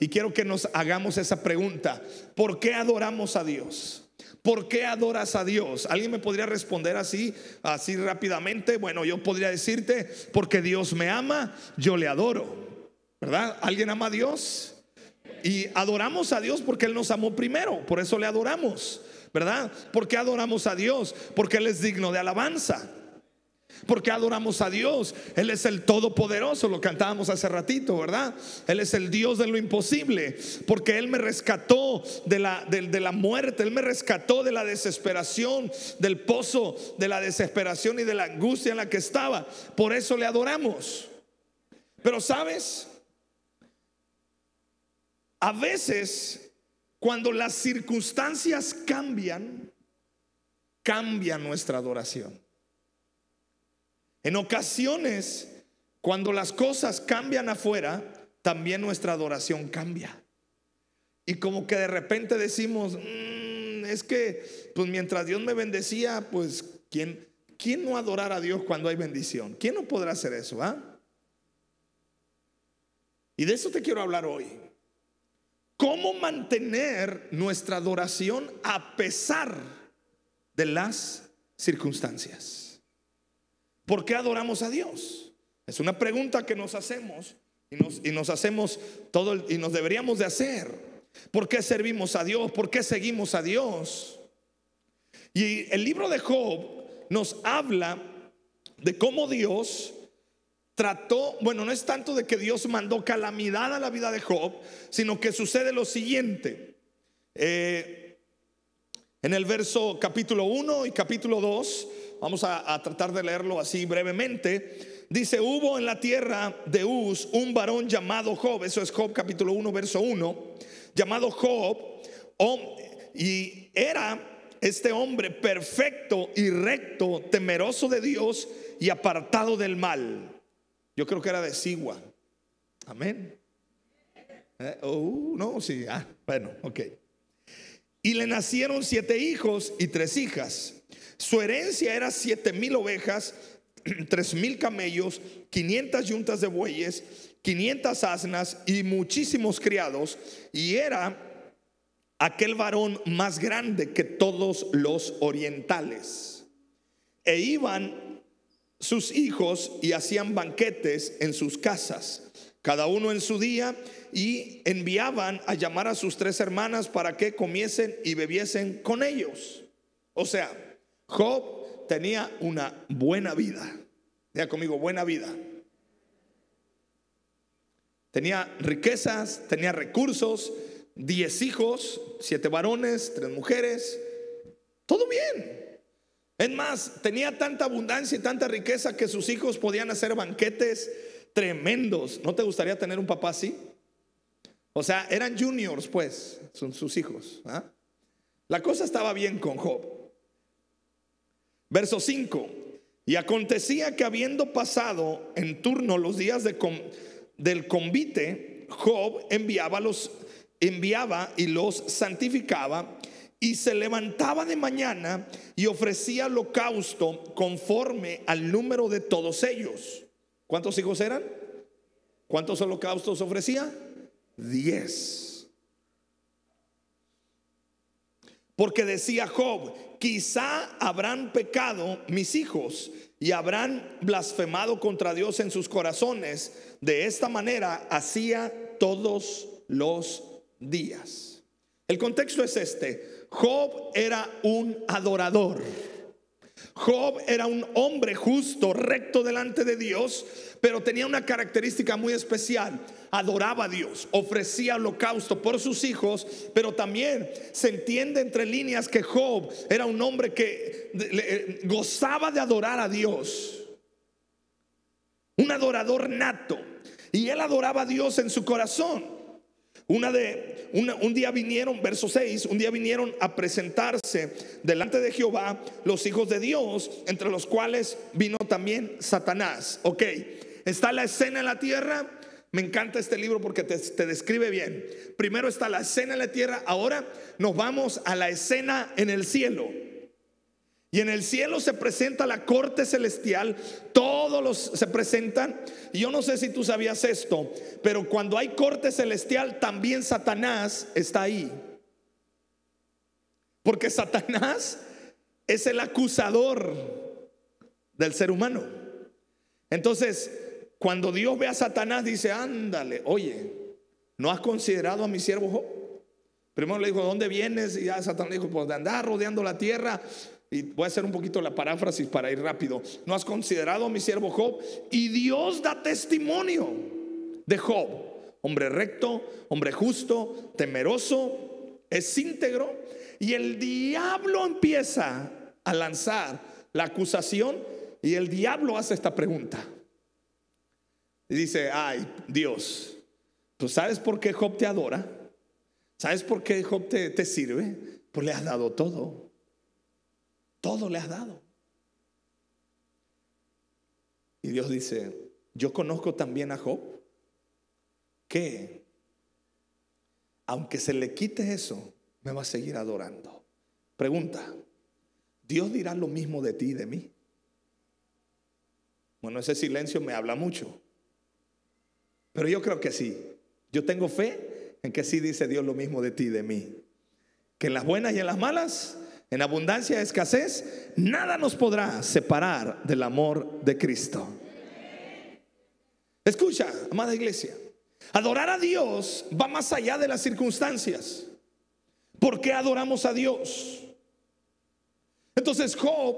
Y quiero que nos hagamos esa pregunta. ¿Por qué adoramos a Dios? ¿Por qué adoras a Dios? ¿Alguien me podría responder así, así rápidamente? Bueno, yo podría decirte, porque Dios me ama, yo le adoro. ¿Verdad? ¿Alguien ama a Dios? Y adoramos a Dios porque Él nos amó primero, por eso le adoramos. ¿Verdad? ¿Por qué adoramos a Dios? Porque Él es digno de alabanza. Porque adoramos a Dios. Él es el Todopoderoso, lo cantábamos hace ratito, ¿verdad? Él es el Dios de lo imposible. Porque Él me rescató de la, de, la muerte, Él me rescató de la desesperación, del pozo de la desesperación y de la angustia en la que estaba. Por eso le adoramos. Pero sabes, a veces cuando las circunstancias cambian, cambia nuestra adoración. En ocasiones, cuando las cosas cambian afuera, también nuestra adoración cambia. Y como que de repente decimos, mm, es que, pues mientras Dios me bendecía, pues, ¿quién, ¿quién no adorará a Dios cuando hay bendición? ¿Quién no podrá hacer eso? Ah? Y de eso te quiero hablar hoy. ¿Cómo mantener nuestra adoración a pesar de las circunstancias? ¿Por qué adoramos a Dios? Es una pregunta que nos hacemos y nos, hacemos todo y nos deberíamos de hacer. ¿Por qué servimos a Dios? ¿Por qué seguimos a Dios? Y el libro de Job nos habla de cómo Dios trató, bueno, no es tanto de que Dios mandó calamidad a la vida de Job, sino que sucede lo siguiente. Eh, en el verso capítulo 1 y capítulo 2 Vamos a, tratar de leerlo así brevemente. Dice, hubo en la tierra de Uz un varón llamado Job, eso es Job capítulo 1, verso 1, llamado Job, y era este hombre perfecto y recto, temeroso de Dios y apartado del mal. Yo creo que era de Sigua. Amén. Eh, oh, no, sí, ah, bueno, ok. Y le nacieron siete hijos y tres hijas. Su herencia era siete mil ovejas, tres mil camellos, 500 yuntas de bueyes, 500 asnas y muchísimos criados. Y era aquel varón más grande que todos los orientales. E iban sus hijos y hacían banquetes en sus casas, cada uno en su día, y enviaban a llamar a sus tres hermanas para que comiesen y bebiesen con ellos. O sea, Job tenía una buena vida. Diga conmigo, buena vida. Tenía riquezas, tenía recursos, diez hijos, siete varones, tres mujeres. Todo bien. Es más, tenía tanta abundancia y tanta riqueza que sus hijos podían hacer banquetes tremendos. ¿No te gustaría tener un papá así? O sea, eran juniors, pues, son sus hijos. ¿ah? La cosa estaba bien con Job. Verso 5. Y acontecía que habiendo pasado en turno los días de del convite, Job enviaba, los, enviaba y los santificaba y se levantaba de mañana y ofrecía holocausto conforme al número de todos ellos. ¿Cuántos hijos eran? ¿Cuántos holocaustos ofrecía? Diez. Porque decía Job, quizá habrán pecado mis hijos y habrán blasfemado contra Dios en sus corazones. De esta manera hacía todos los días. El contexto es este. Job era un adorador. Job era un hombre justo, recto delante de Dios, pero tenía una característica muy especial. Adoraba a Dios, ofrecía holocausto por sus hijos, pero también se entiende entre líneas que Job era un hombre que eh, gozaba de adorar a Dios. Un adorador nato. Y él adoraba a Dios en su corazón. Una de, un día vinieron, verso 6, un día vinieron a presentarse delante de Jehová los hijos de Dios, entre los cuales vino también Satanás. Ok, está la escena en la tierra. Me encanta este libro porque te, te describe bien. Primero está la escena en la tierra, ahora nos vamos a la escena en el cielo. Y en el cielo se presenta la corte celestial, todos los se presentan. Yo no sé si tú sabías esto, pero cuando hay corte celestial, también Satanás está ahí. Porque Satanás es el acusador del ser humano. Entonces, cuando Dios ve a Satanás, dice, ándale, oye, ¿no has considerado a mi siervo Job? Primero le dijo, ¿dónde vienes? Y ya Satanás dijo, pues de andar rodeando la tierra. Y voy a hacer un poquito la paráfrasis para ir rápido. ¿No has considerado a mi siervo Job? Y Dios da testimonio de Job. Hombre recto, hombre justo, temeroso, es íntegro. Y el diablo empieza a lanzar la acusación y el diablo hace esta pregunta. Y dice, ay Dios, ¿tú sabes por qué Job te adora? ¿Sabes por qué Job te, te sirve? Pues le has dado todo. Todo le has dado. Y Dios dice, yo conozco también a Job, que aunque se le quite eso, me va a seguir adorando. Pregunta, ¿Dios dirá lo mismo de ti y de mí? Bueno, ese silencio me habla mucho. Pero yo creo que sí. Yo tengo fe en que sí dice Dios lo mismo de ti y de mí. Que en las buenas y en las malas en abundancia, escasez, nada nos podrá separar del amor de Cristo. Escucha, amada iglesia, adorar a Dios va más allá de las circunstancias. ¿Por qué adoramos a Dios? Entonces Job,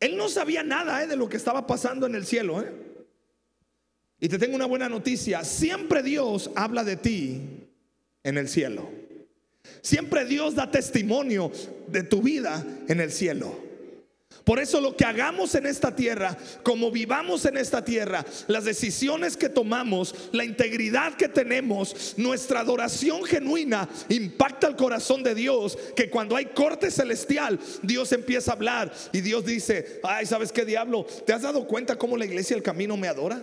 él no sabía nada eh, de lo que estaba pasando en el cielo. Eh. Y te tengo una buena noticia, siempre Dios habla de ti en el cielo. Siempre Dios da testimonio de tu vida en el cielo. Por eso lo que hagamos en esta tierra, como vivamos en esta tierra, las decisiones que tomamos, la integridad que tenemos, nuestra adoración genuina impacta el corazón de Dios, que cuando hay corte celestial, Dios empieza a hablar y Dios dice, ay, ¿sabes qué diablo? ¿Te has dado cuenta cómo la iglesia del camino me adora?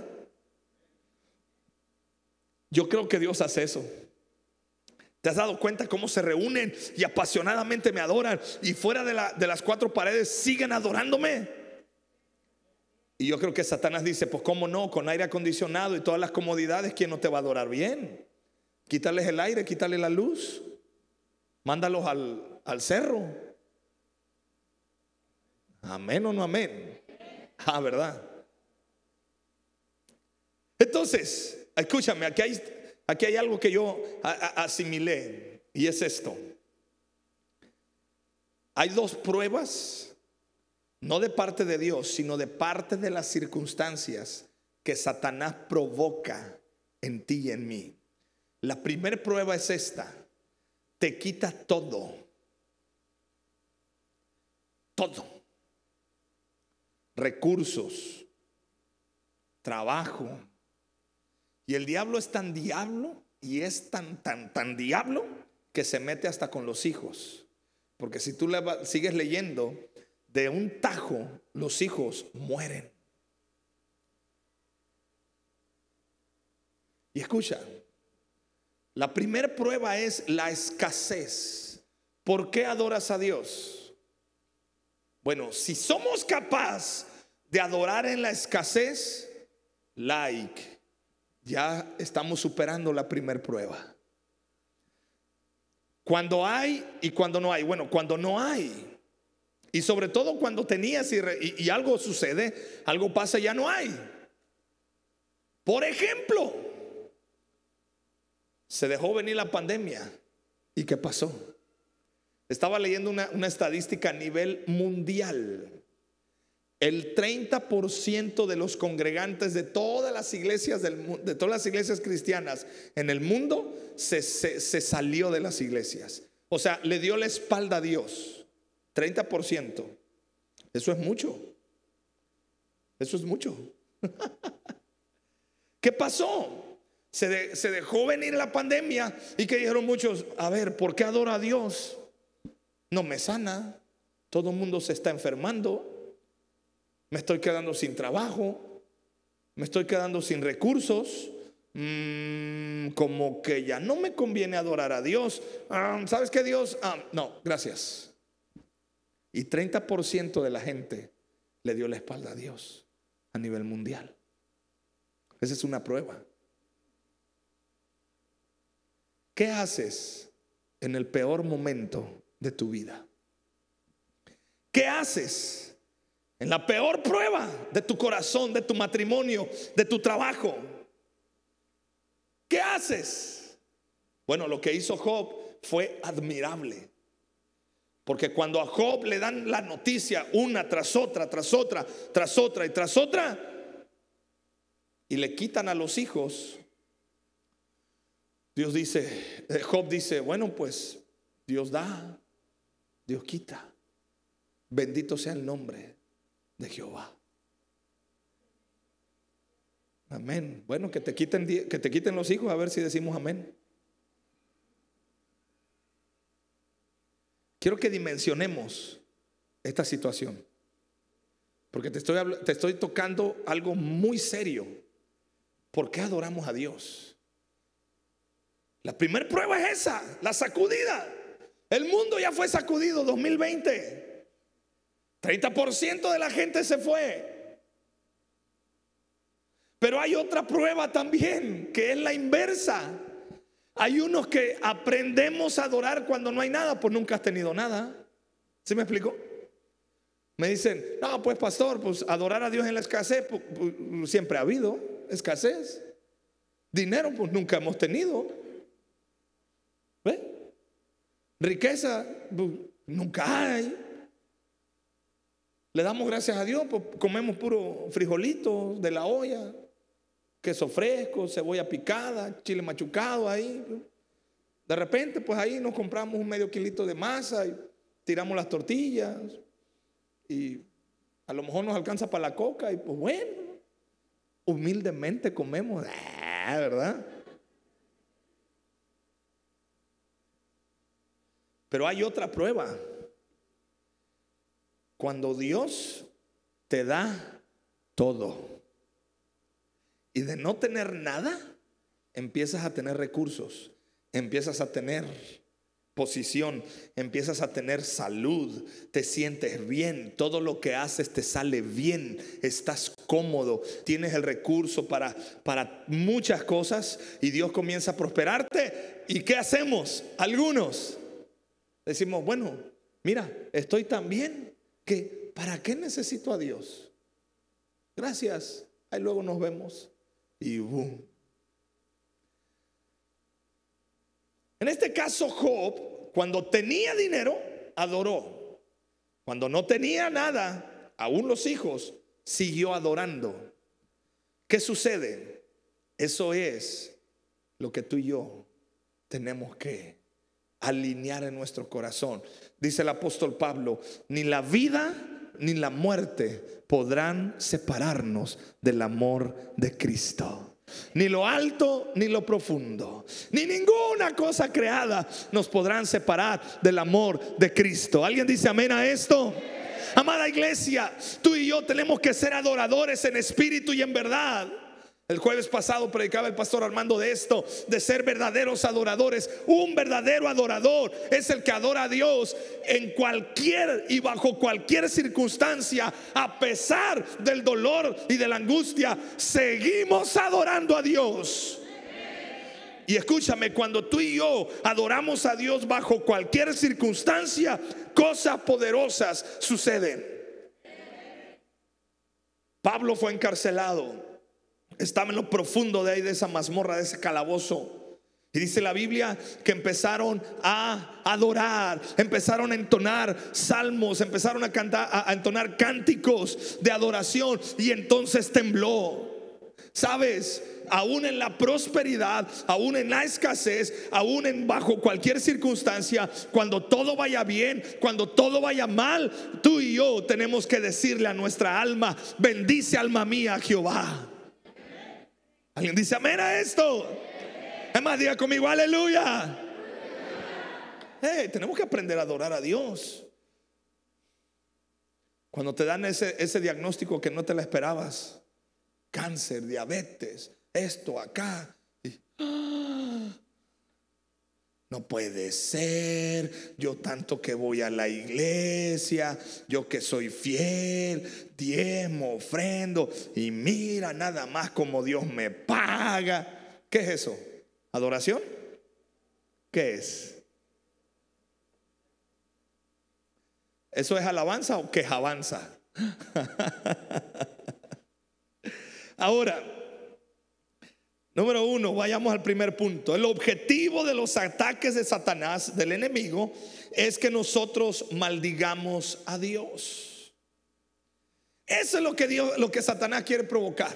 Yo creo que Dios hace eso. ¿Te has dado cuenta cómo se reúnen y apasionadamente me adoran y fuera de, las cuatro paredes siguen adorándome? Y yo creo que Satanás dice, pues cómo no, con aire acondicionado y todas las comodidades, ¿quién no te va a adorar bien? Quítales el aire, quítale la luz, mándalos al, al cerro. Amén o no amén. Ah, ¿verdad? Entonces, escúchame, aquí hay Aquí hay algo que yo asimilé y es esto. Hay dos pruebas, no de parte de Dios, sino de parte de las circunstancias que Satanás provoca en ti y en mí. La primera prueba es esta. Te quita todo. Todo. Recursos, trabajo, y el diablo es tan diablo y es tan, tan, tan diablo que se mete hasta con los hijos. Porque si tú sigues leyendo, de un tajo los hijos mueren. Y escucha, la primera prueba es la escasez. ¿Por qué adoras a Dios? Bueno, si somos capaces de adorar en la escasez, like, ya estamos superando la primera prueba. Cuando hay y cuando no hay. Bueno, cuando no hay. Y sobre todo cuando tenías y, algo sucede, algo pasa, ya no hay. Por ejemplo, se dejó venir la pandemia. ¿Y qué pasó? Estaba leyendo una, una estadística a nivel mundial el 30% de los congregantes de todas las iglesias del, de todas las iglesias cristianas en el mundo se, salió de las iglesias. O sea, le dio la espalda a Dios. 30%. Eso es mucho. Eso es mucho. ¿Qué pasó? Se, se, dejó venir la pandemia y que dijeron muchos, a ver, ¿por qué adora a Dios? No me sana. Todo el mundo se está enfermando me estoy quedando sin trabajo, me estoy quedando sin recursos, mm, como que ya no me conviene adorar a Dios. Ah, ¿Sabes qué Dios? Ah, no, gracias. Y 30% de la gente le dio la espalda a Dios a nivel mundial. Esa es una prueba. ¿Qué haces en el peor momento de tu vida? ¿Qué haces en la peor prueba de tu corazón, de tu matrimonio, de tu trabajo? ¿Qué haces? Bueno, lo que hizo Job fue admirable. Porque cuando a Job le dan la noticia una tras otra, tras otra, tras otra y tras otra, y le quitan a los hijos, Dios dice, eh, Job dice, bueno, pues Dios da, Dios quita. Bendito sea el nombre de Jehová. Amén. Bueno, que te quiten que te quiten los hijos a ver si decimos amén. Quiero que dimensionemos esta situación. Porque te estoy, te estoy tocando algo muy serio. ¿Por qué adoramos a Dios? La primera prueba es esa, la sacudida. El mundo ya fue sacudido 2020. 30% de la gente se fue. Pero hay otra prueba también, que es la inversa. Hay unos que aprendemos a adorar cuando no hay nada, pues nunca has tenido nada. ¿Sí me explico? Me dicen, no, pues pastor, pues adorar a Dios en la escasez, pues, siempre ha habido escasez. Dinero, pues nunca hemos tenido. ¿Ve? Riqueza, pues, nunca hay. Le damos gracias a Dios, pues comemos puro frijolito de la olla queso fresco, cebolla picada, chile machucado ahí. De repente, pues ahí nos compramos un medio kilito de masa y tiramos las tortillas y a lo mejor nos alcanza para la coca y pues bueno, humildemente comemos, ah, ¿verdad? Pero hay otra prueba. Cuando Dios te da todo. Y de no tener nada, empiezas a tener recursos, empiezas a tener posición, empiezas a tener salud, te sientes bien, todo lo que haces te sale bien, estás cómodo, tienes el recurso para, para muchas cosas y Dios comienza a prosperarte. ¿Y qué hacemos? Algunos decimos, bueno, mira, estoy tan bien que ¿para qué necesito a Dios? Gracias, ahí luego nos vemos y boom. En este caso, Job, cuando tenía dinero, adoró. Cuando no tenía nada, aún los hijos, siguió adorando. ¿Qué sucede? Eso es lo que tú y yo tenemos que alinear en nuestro corazón. Dice el apóstol Pablo, ni la vida ni la muerte podrán separarnos del amor de Cristo. Ni lo alto ni lo profundo, ni ninguna cosa creada nos podrán separar del amor de Cristo. ¿Alguien dice amén a esto? Amada iglesia, tú y yo tenemos que ser adoradores en espíritu y en verdad. El jueves pasado predicaba el pastor Armando de esto, de ser verdaderos adoradores. Un verdadero adorador es el que adora a Dios en cualquier y bajo cualquier circunstancia, a pesar del dolor y de la angustia, seguimos adorando a Dios. Y escúchame, cuando tú y yo adoramos a Dios bajo cualquier circunstancia, cosas poderosas suceden. Pablo fue encarcelado estaba en lo profundo de ahí, de esa mazmorra, de ese calabozo. Y dice la Biblia que empezaron a adorar, empezaron a entonar salmos, empezaron a cantar, a entonar cánticos de adoración y entonces tembló. Sabes, aún en la prosperidad, aún en la escasez, aún en bajo cualquier circunstancia, cuando todo vaya bien, cuando todo vaya mal, tú y yo tenemos que decirle a nuestra alma, bendice alma mía Jehová. ¿Alguien dice amén a esto? Es más, diga conmigo, aleluya. tenemos que aprender a adorar a Dios. Cuando te dan ese, ese diagnóstico que no te la esperabas, cáncer, diabetes, esto, acá, y, No puede ser, yo tanto que voy a la iglesia, yo que soy fiel, diezmo, ofrendo, y mira nada más como Dios me paga. ¿Qué es eso? ¿Adoración? ¿Qué es? ¿Eso es alabanza o quejabanza? Ahora, número uno, vayamos al primer punto. El objetivo de los ataques de Satanás, del enemigo, es que nosotros maldigamos a Dios. Eso es lo que Dios, lo que Satanás quiere provocar.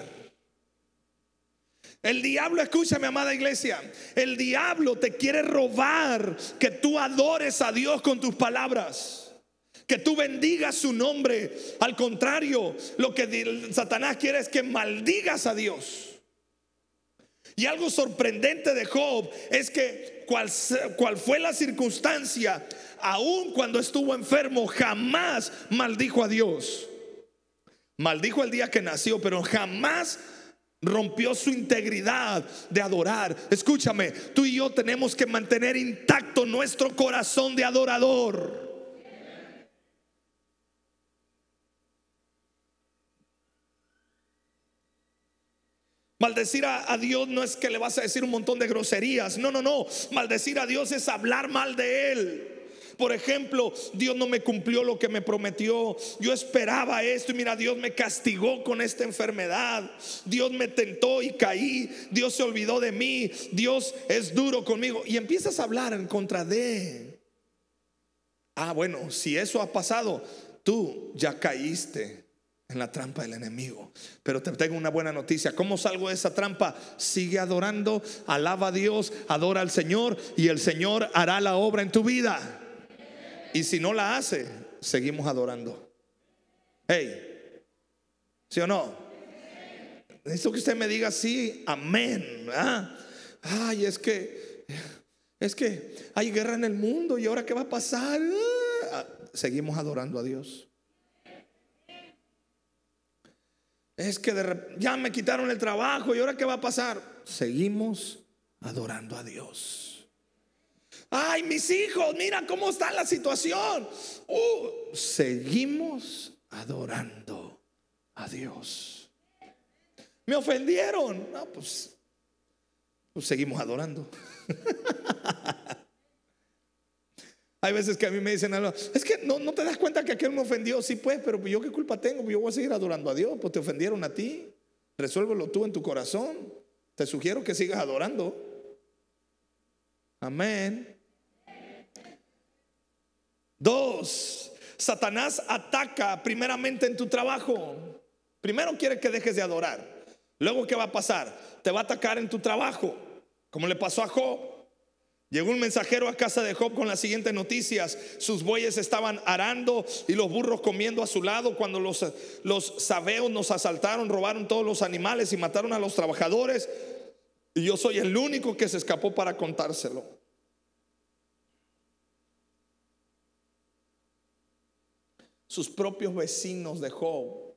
El diablo, escúchame, amada iglesia, el diablo te quiere robar que tú adores a Dios con tus palabras que tú bendigas su nombre. Al contrario, lo que Satanás quiere es que maldigas a Dios. Y algo sorprendente de Job es que cual, cual fue la circunstancia, aun cuando estuvo enfermo, jamás maldijo a Dios. Maldijo el día que nació, pero jamás rompió su integridad de adorar. Escúchame, tú y yo tenemos que mantener intacto nuestro corazón de adorador. Maldecir a, Dios no es que le vas a decir un montón de groserías. No, no, no. Maldecir a Dios es hablar mal de Él. Por ejemplo, Dios no me cumplió lo que me prometió. Yo esperaba esto y mira, Dios me castigó con esta enfermedad. Dios me tentó y caí. Dios se olvidó de mí. Dios es duro conmigo. Y empiezas a hablar en contra de. Ah, bueno, si eso ha pasado, tú ya caíste en la trampa del enemigo. Pero te tengo una buena noticia. ¿Cómo salgo de esa trampa? Sigue adorando, alaba a Dios, adora al Señor y el Señor hará la obra en tu vida. Y si no la hace, seguimos adorando. Hey, ¿sí o no? Necesito que usted me diga sí, amén. Ay, es que, es que hay guerra en el mundo y ahora qué va a pasar. Ah, seguimos adorando a Dios. Es que ya me quitaron el trabajo y ahora qué va a pasar. Seguimos adorando a Dios. Ay, mis hijos, mira cómo está la situación. Uh, seguimos adorando a Dios. Me ofendieron. No, pues, pues seguimos adorando. Hay veces que a mí me dicen algo, es que no, no te das cuenta que aquel me ofendió. Sí, pues, pero yo qué culpa tengo, yo voy a seguir adorando a Dios, pues te ofendieron a ti. Resuélvelo tú en tu corazón. Te sugiero que sigas adorando. Amén. Dos, Satanás ataca primeramente en tu trabajo. Primero quiere que dejes de adorar. Luego, ¿qué va a pasar? Te va a atacar en tu trabajo, como le pasó a Job. Llegó un mensajero a casa de Job con las siguientes noticias. Sus bueyes estaban arando y los burros comiendo a su lado cuando los, los sabeos nos asaltaron, robaron todos los animales y mataron a los trabajadores. Y yo soy el único que se escapó para contárselo. Sus propios vecinos de Job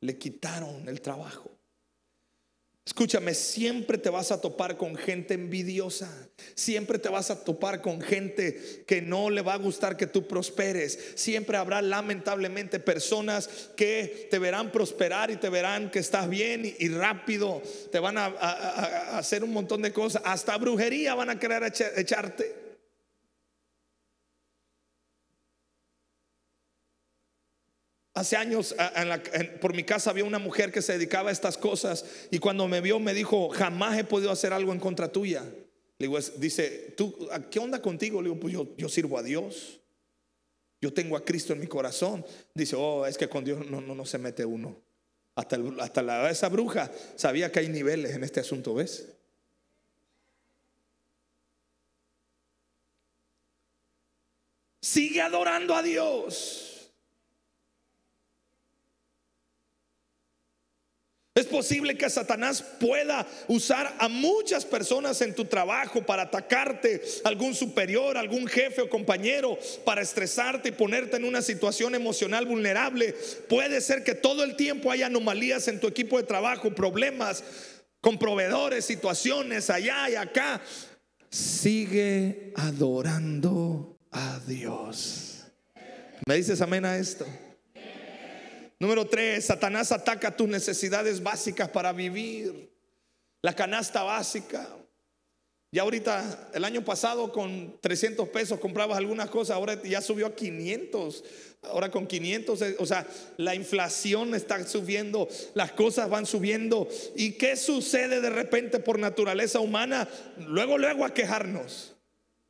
le quitaron el trabajo. Escúchame, siempre te vas a topar con gente envidiosa. Siempre te vas a topar con gente que no le va a gustar que tú prosperes. Siempre habrá lamentablemente personas que te verán prosperar y te verán que estás bien y, rápido. Te van a, hacer un montón de cosas. Hasta brujería van a querer echarte. Hace años por mi casa había una mujer que se dedicaba a estas cosas y cuando me vio me dijo, jamás he podido hacer algo en contra tuya. Le digo, dice, ¿tú qué onda contigo? Le digo, pues yo, sirvo a Dios. Yo tengo a Cristo en mi corazón. Dice, oh, es que con Dios no, no, no se mete uno. Hasta, hasta la, esa bruja sabía que hay niveles en este asunto, ¿ves? Sigue adorando a Dios. Es posible que Satanás pueda usar a muchas personas en tu trabajo para atacarte, algún superior, algún jefe o compañero, para estresarte y ponerte en una situación emocional vulnerable. Puede ser que todo el tiempo haya anomalías en tu equipo de trabajo, problemas con proveedores, situaciones allá y acá. sigue adorando a Dios. ¿Me dices amén a esto? Número tres, Satanás ataca tus necesidades básicas para vivir. La canasta básica. Ya ahorita, el año pasado con 300 pesos comprabas algunas cosas, ahora ya subió a 500. Ahora con 500, eh, o sea, la inflación está subiendo, las cosas van subiendo. ¿Y qué sucede de repente por naturaleza humana? Luego, luego a quejarnos.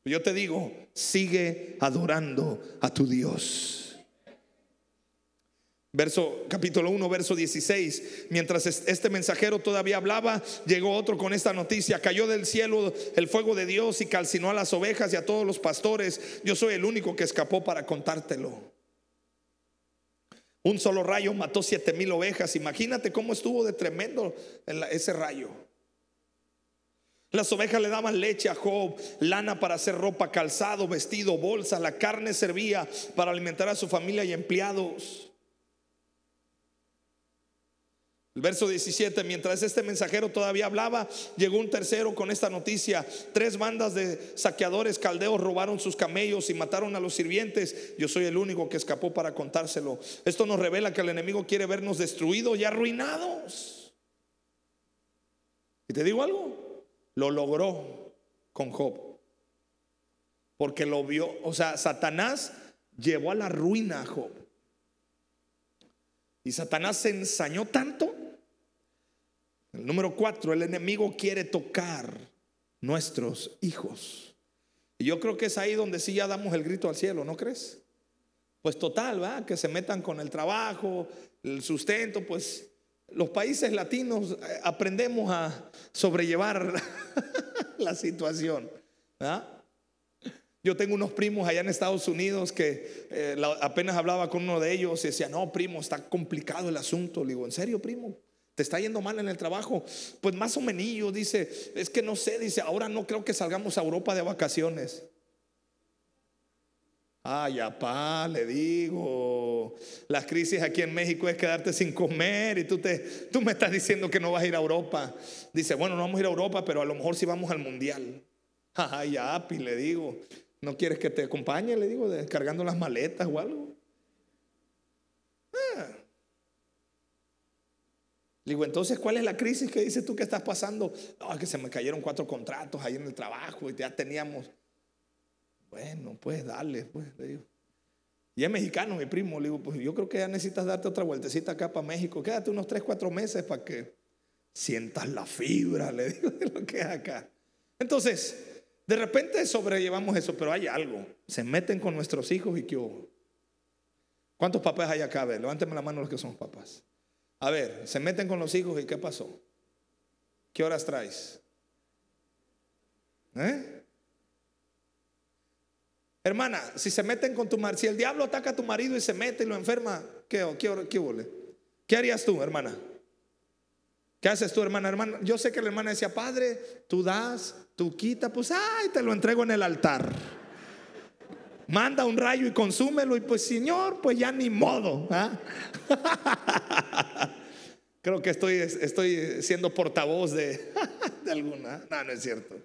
Yo te digo, sigue adorando a tu Dios. Verso capítulo 1, verso 16. Mientras este mensajero todavía hablaba, llegó otro con esta noticia. Cayó del cielo el fuego de Dios y calcinó a las ovejas y a todos los pastores. Yo soy el único que escapó para contártelo. Un solo rayo mató siete mil ovejas. Imagínate cómo estuvo de tremendo ese rayo. Las ovejas le daban leche a Job, lana para hacer ropa, calzado, vestido, bolsa. La carne servía para alimentar a su familia y empleados. El verso 17, mientras este mensajero todavía hablaba, llegó un tercero con esta noticia. Tres bandas de saqueadores caldeos robaron sus camellos y mataron a los sirvientes. Yo soy el único que escapó para contárselo. Esto nos revela que el enemigo quiere vernos destruidos y arruinados. Y te digo algo, lo logró con Job. Porque lo vio, o sea, Satanás llevó a la ruina a Job. Y Satanás se ensañó tanto. El número cuatro, el enemigo quiere tocar nuestros hijos. Y yo creo que es ahí donde sí ya damos el grito al cielo, ¿no crees? Pues total, ¿va? Que se metan con el trabajo, el sustento, pues los países latinos eh, aprendemos a sobrellevar la situación. Yo tengo unos primos allá en Estados Unidos que eh, apenas hablaba con uno de ellos y decía, no, primo, está complicado el asunto. Le digo, ¿en serio, primo? ¿Te está yendo mal en el trabajo? Pues más o menos, dice, es que no sé, dice, ahora no creo que salgamos a Europa de vacaciones. Ay, apá, le digo, la crisis aquí en México es quedarte sin comer y tú, te, tú me estás diciendo que no vas a ir a Europa. Dice, bueno, no vamos a ir a Europa, pero a lo mejor sí vamos al mundial. Ay, api, le digo, ¿No quieres que te acompañe? Le digo, descargando las maletas o algo. Ah. Le digo, entonces, ¿cuál es la crisis que dices tú que estás pasando? No, es que se me cayeron cuatro contratos ahí en el trabajo y ya teníamos. Bueno, pues dale, pues, le digo. Y es mexicano, mi primo. Le digo, pues yo creo que ya necesitas darte otra vueltecita acá para México. Quédate unos tres, cuatro meses para que sientas la fibra, le digo, de lo que es acá. Entonces, de repente sobrellevamos eso, pero hay algo. Se meten con nuestros hijos y qué hubo. ¿Cuántos papás hay acá? A ver, levánteme la mano los que son papás. A ver, se meten con los hijos y ¿qué pasó? ¿Qué horas traes? ¿Eh? Hermana, si se meten con tu marido, si el diablo ataca a tu marido y se mete y lo enferma, ¿qué, qué, qué, ¿Qué harías tú, hermana? ¿Qué haces tú, hermana? Hermana, yo sé que la hermana decía, Padre, tú das, tú quitas, pues, ay, te lo entrego en el altar. Manda un rayo y consúmelo y pues, Señor, pues ya ni modo. ¿ah? Creo que estoy, estoy siendo portavoz de, de alguna. No, no es cierto.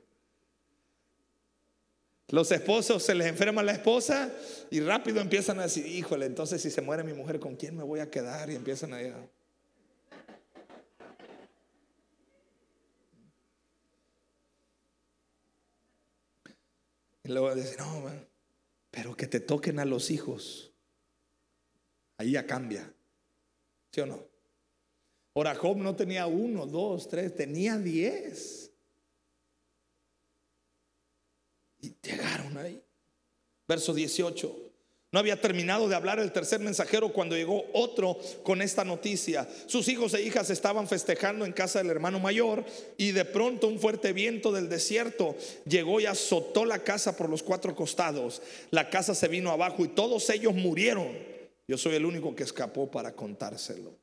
Los esposos se les enferma la esposa y rápido empiezan a decir, híjole, entonces si se muere mi mujer, ¿con quién me voy a quedar? Y empiezan a... Y luego dice, no, pero que te toquen a los hijos. Ahí ya cambia. ¿Sí o no? Ahora Job no tenía uno, dos, tres, tenía diez. Y llegaron ahí. Verso 18. No había terminado de hablar el tercer mensajero cuando llegó otro con esta noticia. Sus hijos e hijas estaban festejando en casa del hermano mayor y de pronto un fuerte viento del desierto llegó y azotó la casa por los cuatro costados. La casa se vino abajo y todos ellos murieron. Yo soy el único que escapó para contárselo.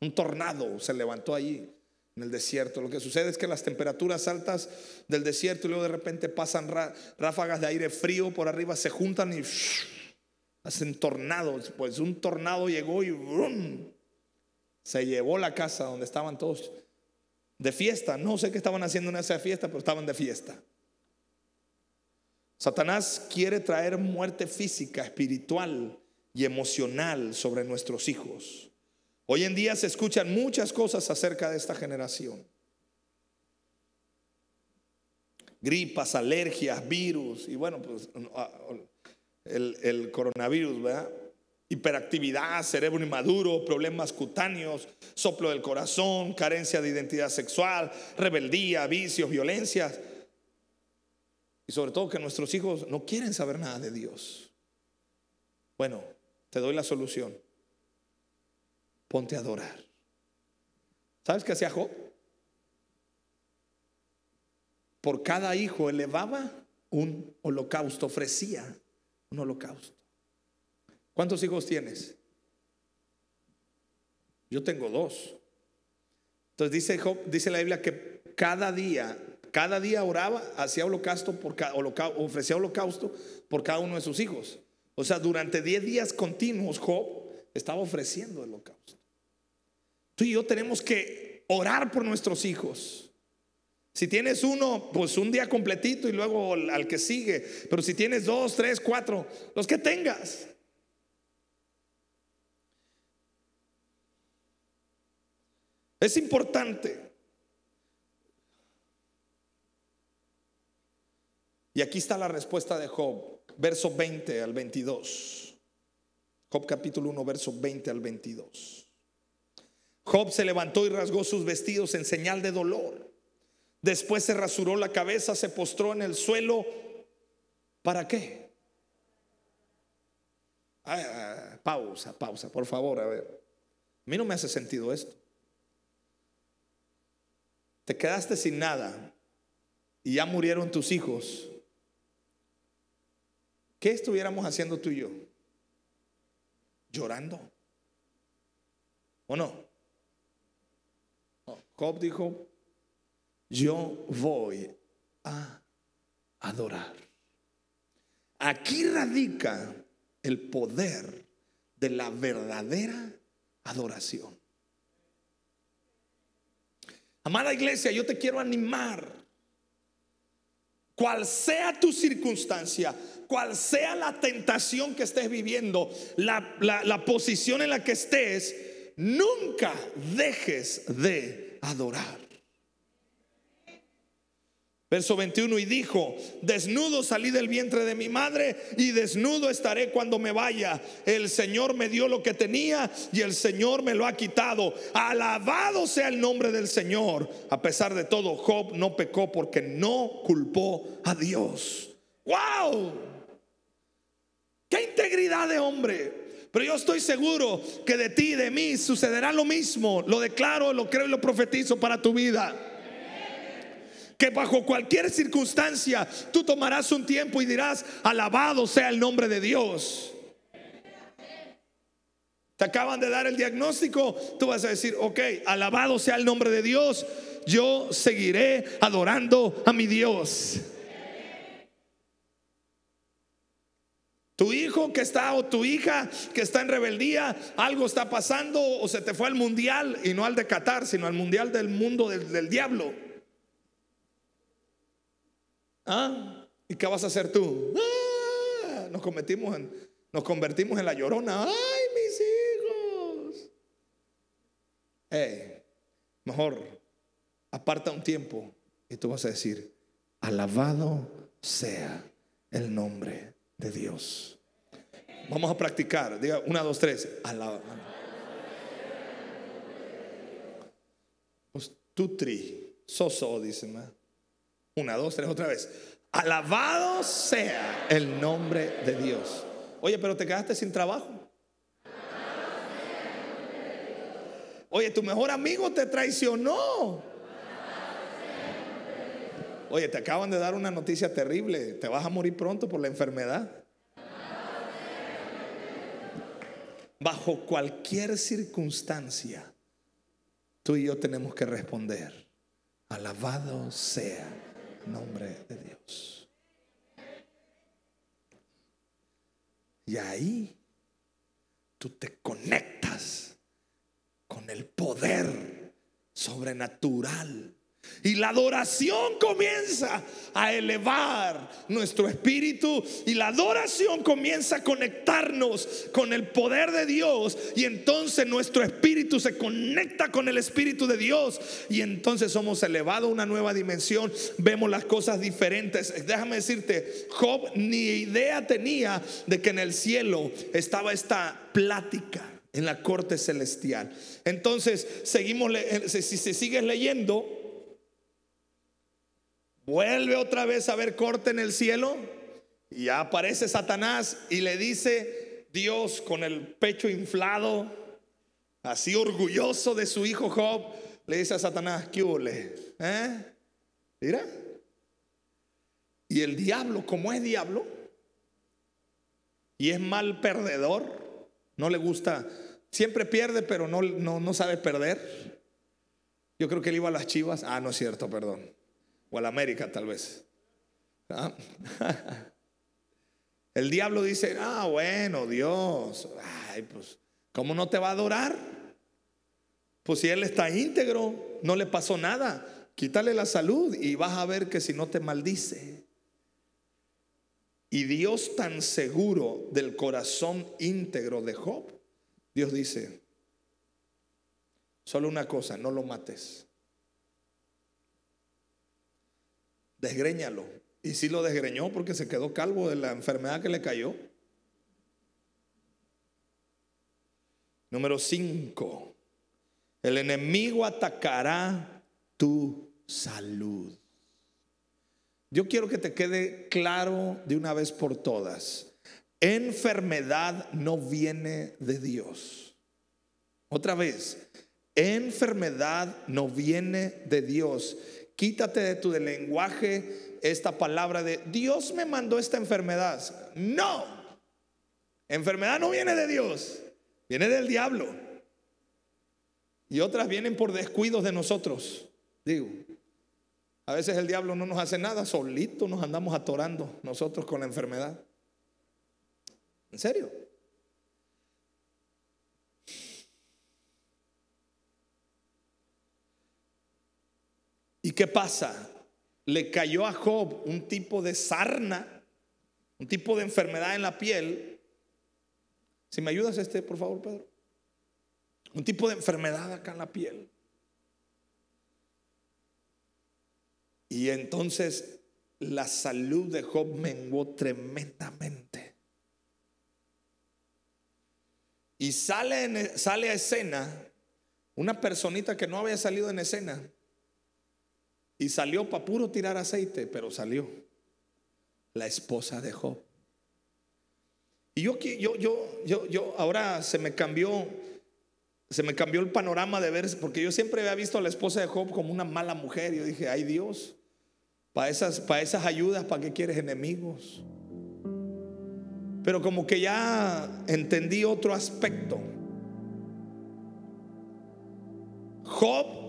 Un tornado se levantó allí en el desierto. Lo que sucede es que las temperaturas altas del desierto y luego de repente pasan ráfagas de aire frío por arriba, se juntan y hacen tornados. Pues un tornado llegó y se llevó la casa donde estaban todos de fiesta. No sé qué estaban haciendo en esa fiesta, pero estaban de fiesta. Satanás quiere traer muerte física, espiritual y emocional sobre nuestros hijos. Hoy en día se escuchan muchas cosas acerca de esta generación. Gripas, alergias, virus y bueno, pues el, coronavirus, ¿verdad? hiperactividad, cerebro inmaduro, problemas cutáneos, soplo del corazón, carencia de identidad sexual, rebeldía, vicios, violencias. Y sobre todo que nuestros hijos no quieren saber nada de Dios. Bueno, te doy la solución. Ponte a adorar. ¿Sabes qué hacía Job? Por cada hijo elevaba un holocausto, ofrecía un holocausto. ¿Cuántos hijos tienes? Yo tengo dos. Entonces dice, Job, dice la Biblia que cada día, cada día oraba, hacía holocausto por ofrecía holocausto por cada uno de sus hijos. O sea, durante 10 días continuos Job estaba ofreciendo el holocausto. Tú y yo tenemos que orar por nuestros hijos. Si tienes uno, pues un día completito y luego al que sigue. Pero si tienes dos, tres, cuatro, los que tengas. Es importante. Y aquí está la respuesta de Job, verso 20 al 22. Job capítulo 1, verso 20 al 22. Job se levantó y rasgó sus vestidos en señal de dolor. Después se rasuró la cabeza, se postró en el suelo. ¿Para qué? Ah, pausa, pausa, por favor, a ver. A mí no me hace sentido esto te quedaste sin nada y ya murieron tus hijos, ¿qué estuviéramos haciendo tú y yo? Llorando. ¿O no? Job dijo, yo voy a adorar. Aquí radica el poder de la verdadera adoración. Amada iglesia, yo te quiero animar. Cual sea tu circunstancia, cual sea la tentación que estés viviendo, la, la posición en la que estés, nunca dejes de adorar. Verso 21 y dijo, desnudo salí del vientre de mi madre y desnudo estaré cuando me vaya. El Señor me dio lo que tenía y el Señor me lo ha quitado. Alabado sea el nombre del Señor. A pesar de todo, Job no pecó porque no culpó a Dios. ¡Wow! ¡Qué integridad de hombre! Pero yo estoy seguro que de ti de mí sucederá lo mismo. Lo declaro, lo creo y lo profetizo para tu vida que bajo cualquier circunstancia tú tomarás un tiempo y dirás, alabado sea el nombre de Dios. Te acaban de dar el diagnóstico, tú vas a decir, ok, alabado sea el nombre de Dios, yo seguiré adorando a mi Dios. Tu hijo que está o tu hija que está en rebeldía, algo está pasando o se te fue al mundial y no al de Qatar, sino al mundial del mundo del, del diablo. ¿Ah? ¿Y qué vas a hacer tú? Ah, nos, convertimos en, nos convertimos en la llorona. ¡Ay, mis hijos! Mejor aparta un tiempo y tú vas a decir, alabado sea el nombre de Dios. Vamos a practicar. Diga una, dos, tres. Alabado. Tutri, soso, dice. Una, dos, tres, otra vez. Alabado sea el nombre de Dios. Oye, pero te quedaste sin trabajo. Oye, tu mejor amigo te traicionó. Oye, te acaban de dar una noticia terrible. Te vas a morir pronto por la enfermedad. Bajo cualquier circunstancia, tú y yo tenemos que responder. Alabado sea nombre de Dios. Y ahí tú te conectas con el poder sobrenatural Y la adoración comienza a elevar nuestro espíritu y la adoración comienza a conectarnos con el poder de Dios y entonces nuestro espíritu se conecta con el espíritu de Dios y entonces somos elevados a una nueva dimensión, vemos las cosas diferentes. Déjame decirte, Job ni idea tenía de que en el cielo estaba esta plática en la corte celestial. Entonces, seguimos si, si sigues leyendo Vuelve otra vez a ver corte en el cielo y aparece Satanás y le dice Dios con el pecho inflado, así orgulloso de su hijo Job, le dice a Satanás, ¿qué huele? ¿Eh? Mira. Y el diablo, como es diablo, y es mal perdedor, no le gusta, siempre pierde, pero no, no, no sabe perder. Yo creo que él iba a las chivas. Ah, no es cierto, perdón o a la América tal vez. ¿Ah? El diablo dice, ah, bueno, Dios, ay, pues, ¿cómo no te va a adorar? Pues si Él está íntegro, no le pasó nada, quítale la salud y vas a ver que si no te maldice. Y Dios tan seguro del corazón íntegro de Job, Dios dice, solo una cosa, no lo mates. Desgreñalo. Y si lo desgreñó porque se quedó calvo de la enfermedad que le cayó. Número 5. El enemigo atacará tu salud. Yo quiero que te quede claro de una vez por todas. Enfermedad no viene de Dios. Otra vez, enfermedad no viene de Dios. Quítate de tu lenguaje esta palabra de Dios me mandó esta enfermedad. No, enfermedad no viene de Dios, viene del diablo. Y otras vienen por descuidos de nosotros. Digo, a veces el diablo no nos hace nada, solito nos andamos atorando nosotros con la enfermedad. ¿En serio? ¿Y qué pasa? Le cayó a Job un tipo de sarna, un tipo de enfermedad en la piel. Si me ayudas este, por favor, Pedro. Un tipo de enfermedad acá en la piel. Y entonces la salud de Job menguó tremendamente. Y sale, sale a escena una personita que no había salido en escena y salió para puro tirar aceite, pero salió la esposa de Job. Y yo, yo, yo, yo, yo, ahora se me cambió, se me cambió el panorama de ver, porque yo siempre había visto a la esposa de Job como una mala mujer. Yo dije, ay Dios, para esas, para esas ayudas, ¿para qué quieres enemigos? Pero como que ya entendí otro aspecto. Job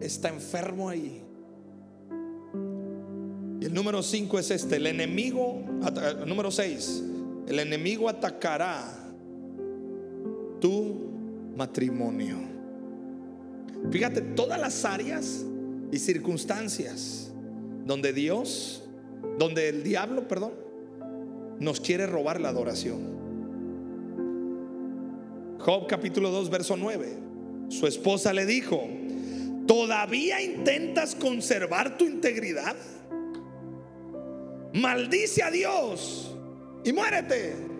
está enfermo ahí. Y el número 5 es este, el enemigo, número 6, el enemigo atacará tu matrimonio. Fíjate, todas las áreas y circunstancias donde Dios, donde el diablo, perdón, nos quiere robar la adoración. Job capítulo 2, verso 9. Su esposa le dijo, ¿Todavía intentas conservar tu integridad? Maldice a Dios y muérete.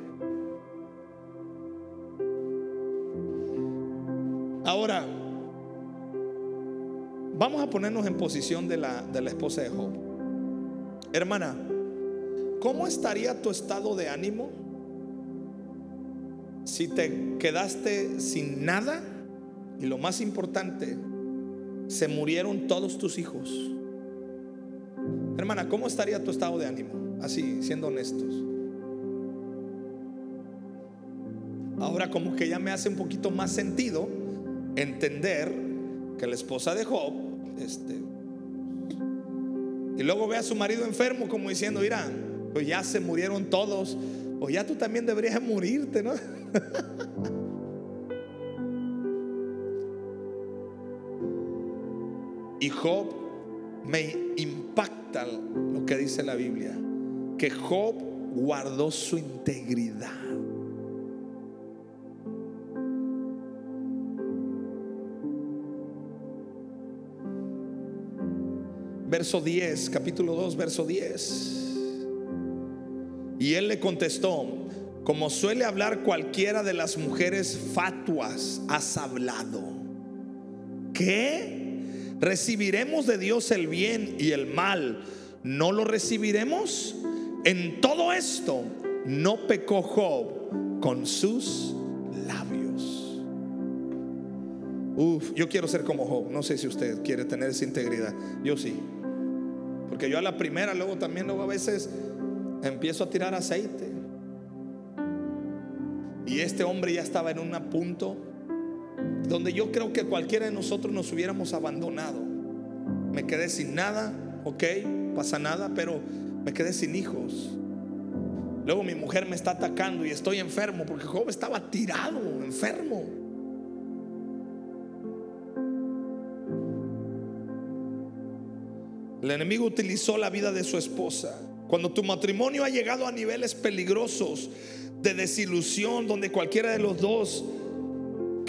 Ahora, vamos a ponernos en posición de la, de la esposa de Job. Hermana, ¿cómo estaría tu estado de ánimo si te quedaste sin nada? Y lo más importante, se murieron todos tus hijos. Hermana, ¿cómo estaría tu estado de ánimo? Así, siendo honestos. Ahora como que ya me hace un poquito más sentido entender que la esposa de Job, este, y luego ve a su marido enfermo como diciendo, mira, pues ya se murieron todos, o ya tú también deberías morirte, ¿no? Y Job me impacta lo que dice la Biblia, que Job guardó su integridad. Verso 10, capítulo 2, verso 10. Y él le contestó, como suele hablar cualquiera de las mujeres fatuas, has hablado. ¿Qué? ¿Recibiremos de Dios el bien y el mal? ¿No lo recibiremos? En todo esto no pecó Job con sus labios. Uf, yo quiero ser como Job. No sé si usted quiere tener esa integridad. Yo sí. Porque yo a la primera, luego también, luego a veces empiezo a tirar aceite. Y este hombre ya estaba en un punto donde yo creo que cualquiera de nosotros nos hubiéramos abandonado. Me quedé sin nada, ok, pasa nada, pero me quedé sin hijos. Luego mi mujer me está atacando y estoy enfermo porque Job estaba tirado, enfermo. El enemigo utilizó la vida de su esposa. Cuando tu matrimonio ha llegado a niveles peligrosos de desilusión, donde cualquiera de los dos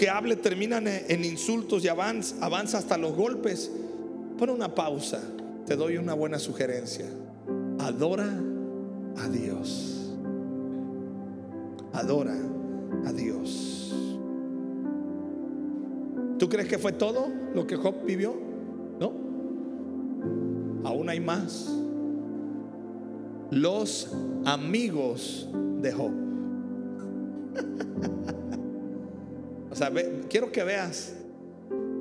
que hable terminan en insultos y avanza, avanza hasta los golpes, pon una pausa. Te doy una buena sugerencia. Adora a Dios. Adora a Dios. ¿Tú crees que fue todo lo que Job vivió? No. Aún hay más. Los amigos de Job. quiero que veas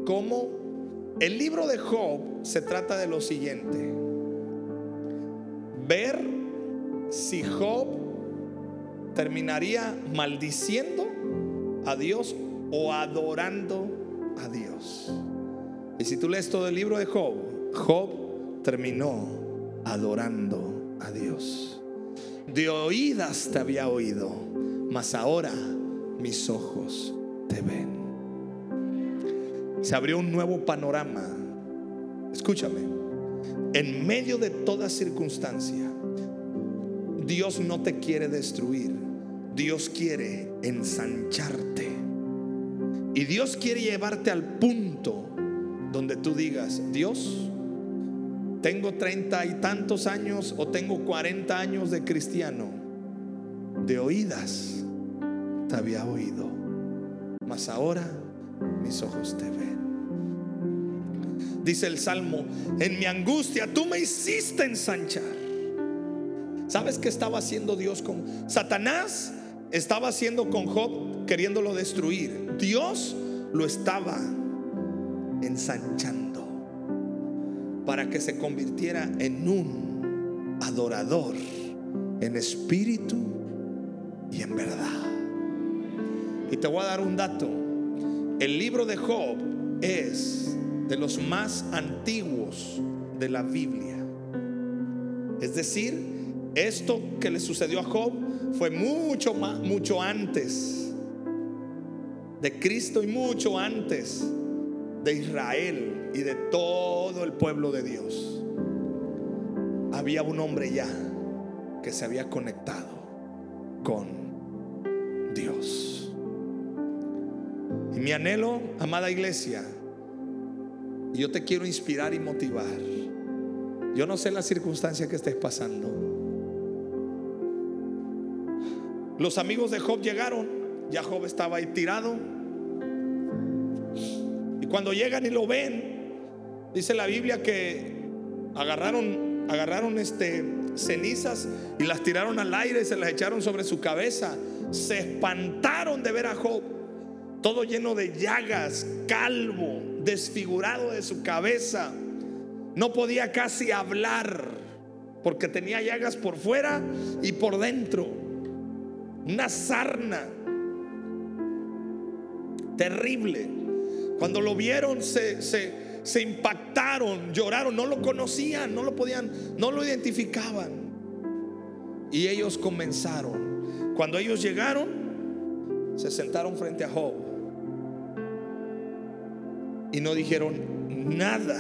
cómo el libro de Job se trata de lo siguiente. Ver si Job terminaría maldiciendo a Dios o adorando a Dios. Y si tú lees todo el libro de Job, Job terminó adorando a Dios. De oídas te había oído, mas ahora mis ojos Se abrió un nuevo panorama. Escúchame, en medio de toda circunstancia, Dios no te quiere destruir. Dios quiere ensancharte. Y Dios quiere llevarte al punto donde tú digas, Dios, tengo treinta y tantos años o tengo cuarenta años de cristiano. De oídas te había oído, mas ahora mis ojos te ven. Dice el Salmo, en mi angustia tú me hiciste ensanchar. ¿Sabes qué estaba haciendo Dios con Satanás? Estaba haciendo con Job queriéndolo destruir. Dios lo estaba ensanchando para que se convirtiera en un adorador en espíritu y en verdad. Y te voy a dar un dato. El libro de Job es de los más antiguos de la Biblia. Es decir, esto que le sucedió a Job fue mucho más, mucho antes de Cristo y mucho antes de Israel y de todo el pueblo de Dios. Había un hombre ya que se había conectado con Dios. Y mi anhelo, amada iglesia, yo te quiero inspirar y motivar. Yo no sé la circunstancia que estés pasando. Los amigos de Job llegaron, ya Job estaba ahí tirado. Y cuando llegan y lo ven, dice la Biblia que agarraron, agarraron este, cenizas y las tiraron al aire y se las echaron sobre su cabeza. Se espantaron de ver a Job, todo lleno de llagas, calvo, desfigurado de su cabeza. No podía casi hablar porque tenía llagas por fuera y por dentro. Una sarna terrible. Cuando lo vieron se, se, impactaron, lloraron, no lo conocían, no lo podían, no lo identificaban. Y ellos comenzaron. Cuando ellos llegaron, se sentaron frente a Job y no dijeron nada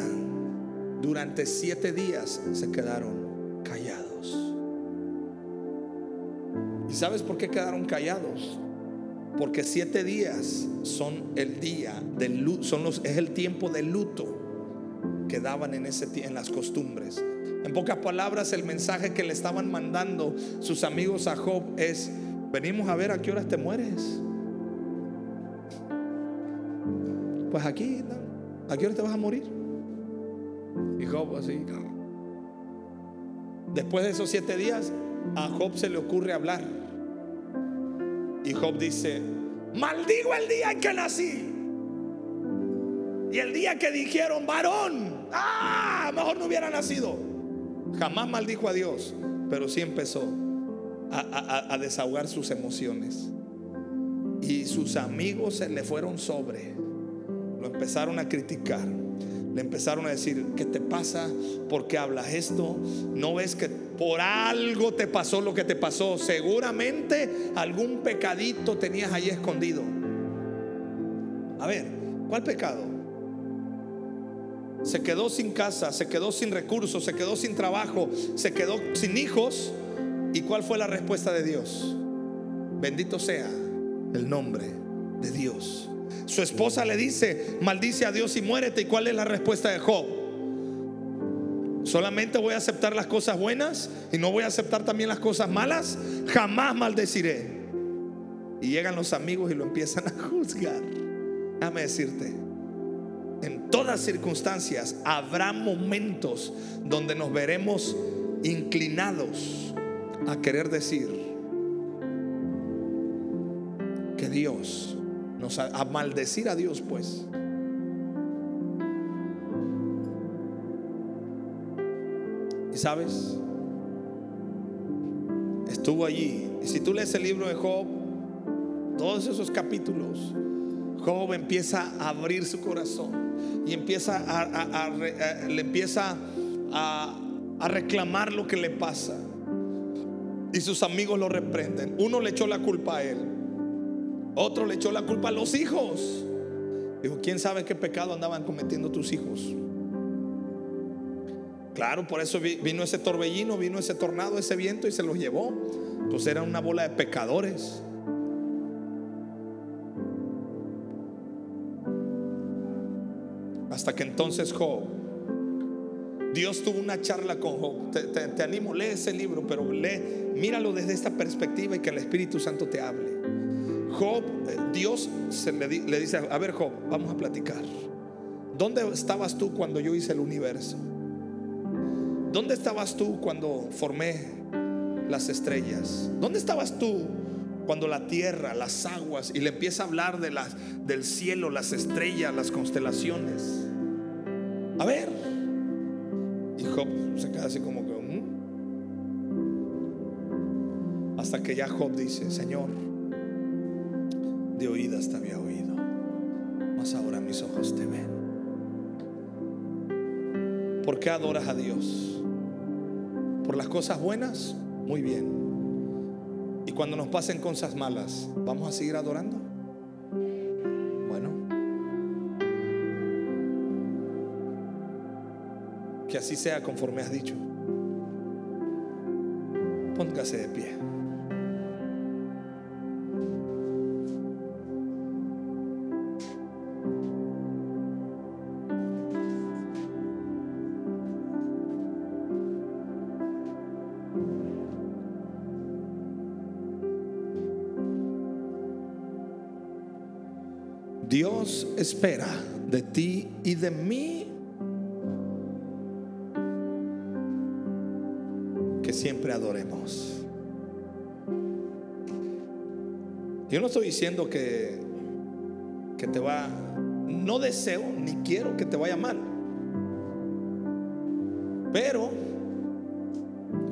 durante siete días se quedaron callados. ¿Y sabes por qué quedaron callados? Porque siete días son el día del luto, son los, es el tiempo de luto que daban en, ese, en las costumbres. En pocas palabras, el mensaje que le estaban mandando sus amigos a Job es, venimos a ver a qué horas te mueres. Pues aquí, ¿a qué hora te vas a morir? Y Job así. Después de esos siete días, a Job se le ocurre hablar. Y Job dice, maldigo el día en que nací. Y el día que dijeron, varón, ah, mejor no hubiera nacido. Jamás maldijo a Dios, pero sí empezó a, a desahogar sus emociones. Y sus amigos se le fueron sobre. Lo empezaron a criticar. Le empezaron a decir, ¿qué te pasa? ¿Por qué hablas esto? ¿No ves que por algo te pasó lo que te pasó? Seguramente algún pecadito tenías ahí escondido. A ver, ¿cuál pecado? se quedó sin casa, se quedó sin recursos, se quedó sin trabajo, se quedó sin hijos. ¿Y cuál fue la respuesta de Dios? Bendito sea el nombre de Dios. Su esposa le dice, maldice a Dios y muérete. ¿Y cuál es la respuesta de Job? Solamente voy a aceptar las cosas buenas y no voy a aceptar también las cosas malas. Jamás maldeciré. Y llegan los amigos y lo empiezan a juzgar. Déjame decirte, en todas circunstancias habrá momentos donde nos veremos inclinados a querer decir que Dios nos a maldecir a Dios pues. Y sabes, estuvo allí. Y si tú lees el libro de Job, todos esos capítulos, Job empieza a abrir su corazón y empieza a, le empieza a, a reclamar lo que le pasa. Y sus amigos lo reprenden. Uno le echó la culpa a él. Otro le echó la culpa a los hijos. Dijo, ¿quién sabe qué pecado andaban cometiendo tus hijos? Claro, por eso vino ese torbellino, vino ese tornado, ese viento y se los llevó. Pues era una bola de pecadores. Hasta que entonces Job, Dios tuvo una charla con Job. Te, animo, lee ese libro, pero lee, míralo desde esta perspectiva y que el Espíritu Santo te hable. Job, eh, Dios se le, dice, a ver Job, vamos a platicar. ¿Dónde estabas tú cuando yo hice el universo? ¿Dónde estabas tú cuando formé las estrellas? ¿Dónde estabas tú cuando la tierra, las aguas, y le empieza a hablar de las, del cielo, las estrellas, las constelaciones. A ver. Y Job se queda así como que... Mm". Hasta que ya Job dice, Señor, te había oído, mas ahora mis ojos te ven. ¿Por qué adoras a Dios? ¿Por las cosas buenas? Muy bien. Y cuando nos pasen cosas malas, ¿vamos a seguir adorando? Bueno. Que así sea conforme has dicho. Póngase de pie. Espera de ti y de mí que siempre adoremos. Yo no estoy diciendo que, que te va, no deseo ni quiero que te vaya mal. Pero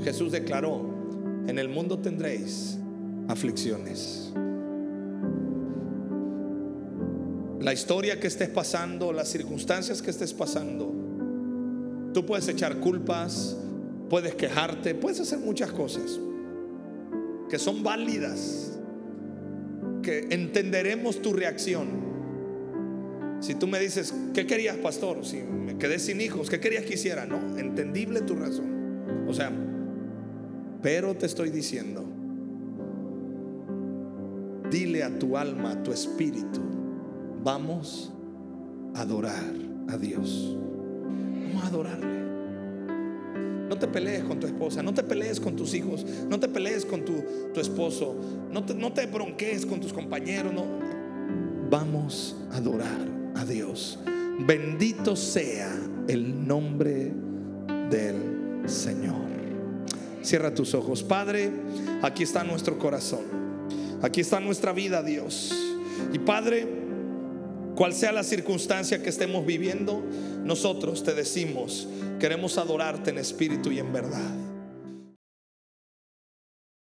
Jesús declaró, en el mundo tendréis aflicciones. La historia que estés pasando, las circunstancias que estés pasando. Tú puedes echar culpas, puedes quejarte, puedes hacer muchas cosas que son válidas, que entenderemos tu reacción. Si tú me dices, ¿qué querías, pastor? Si me quedé sin hijos, ¿qué querías que hiciera? No, entendible tu razón. O sea, pero te estoy diciendo, dile a tu alma, a tu espíritu, vamos a adorar a Dios. Vamos a adorarle. No te pelees con tu esposa, no te pelees con tus hijos, no te pelees con tu, tu esposo, no te, no te con tus compañeros. No. Vamos a adorar a Dios. Bendito sea el nombre del Señor. Cierra tus ojos. Padre, aquí está nuestro corazón. Aquí está nuestra vida, Dios. Y Padre, cual sea la circunstancia que estemos viviendo, nosotros te decimos, queremos adorarte en espíritu y en verdad.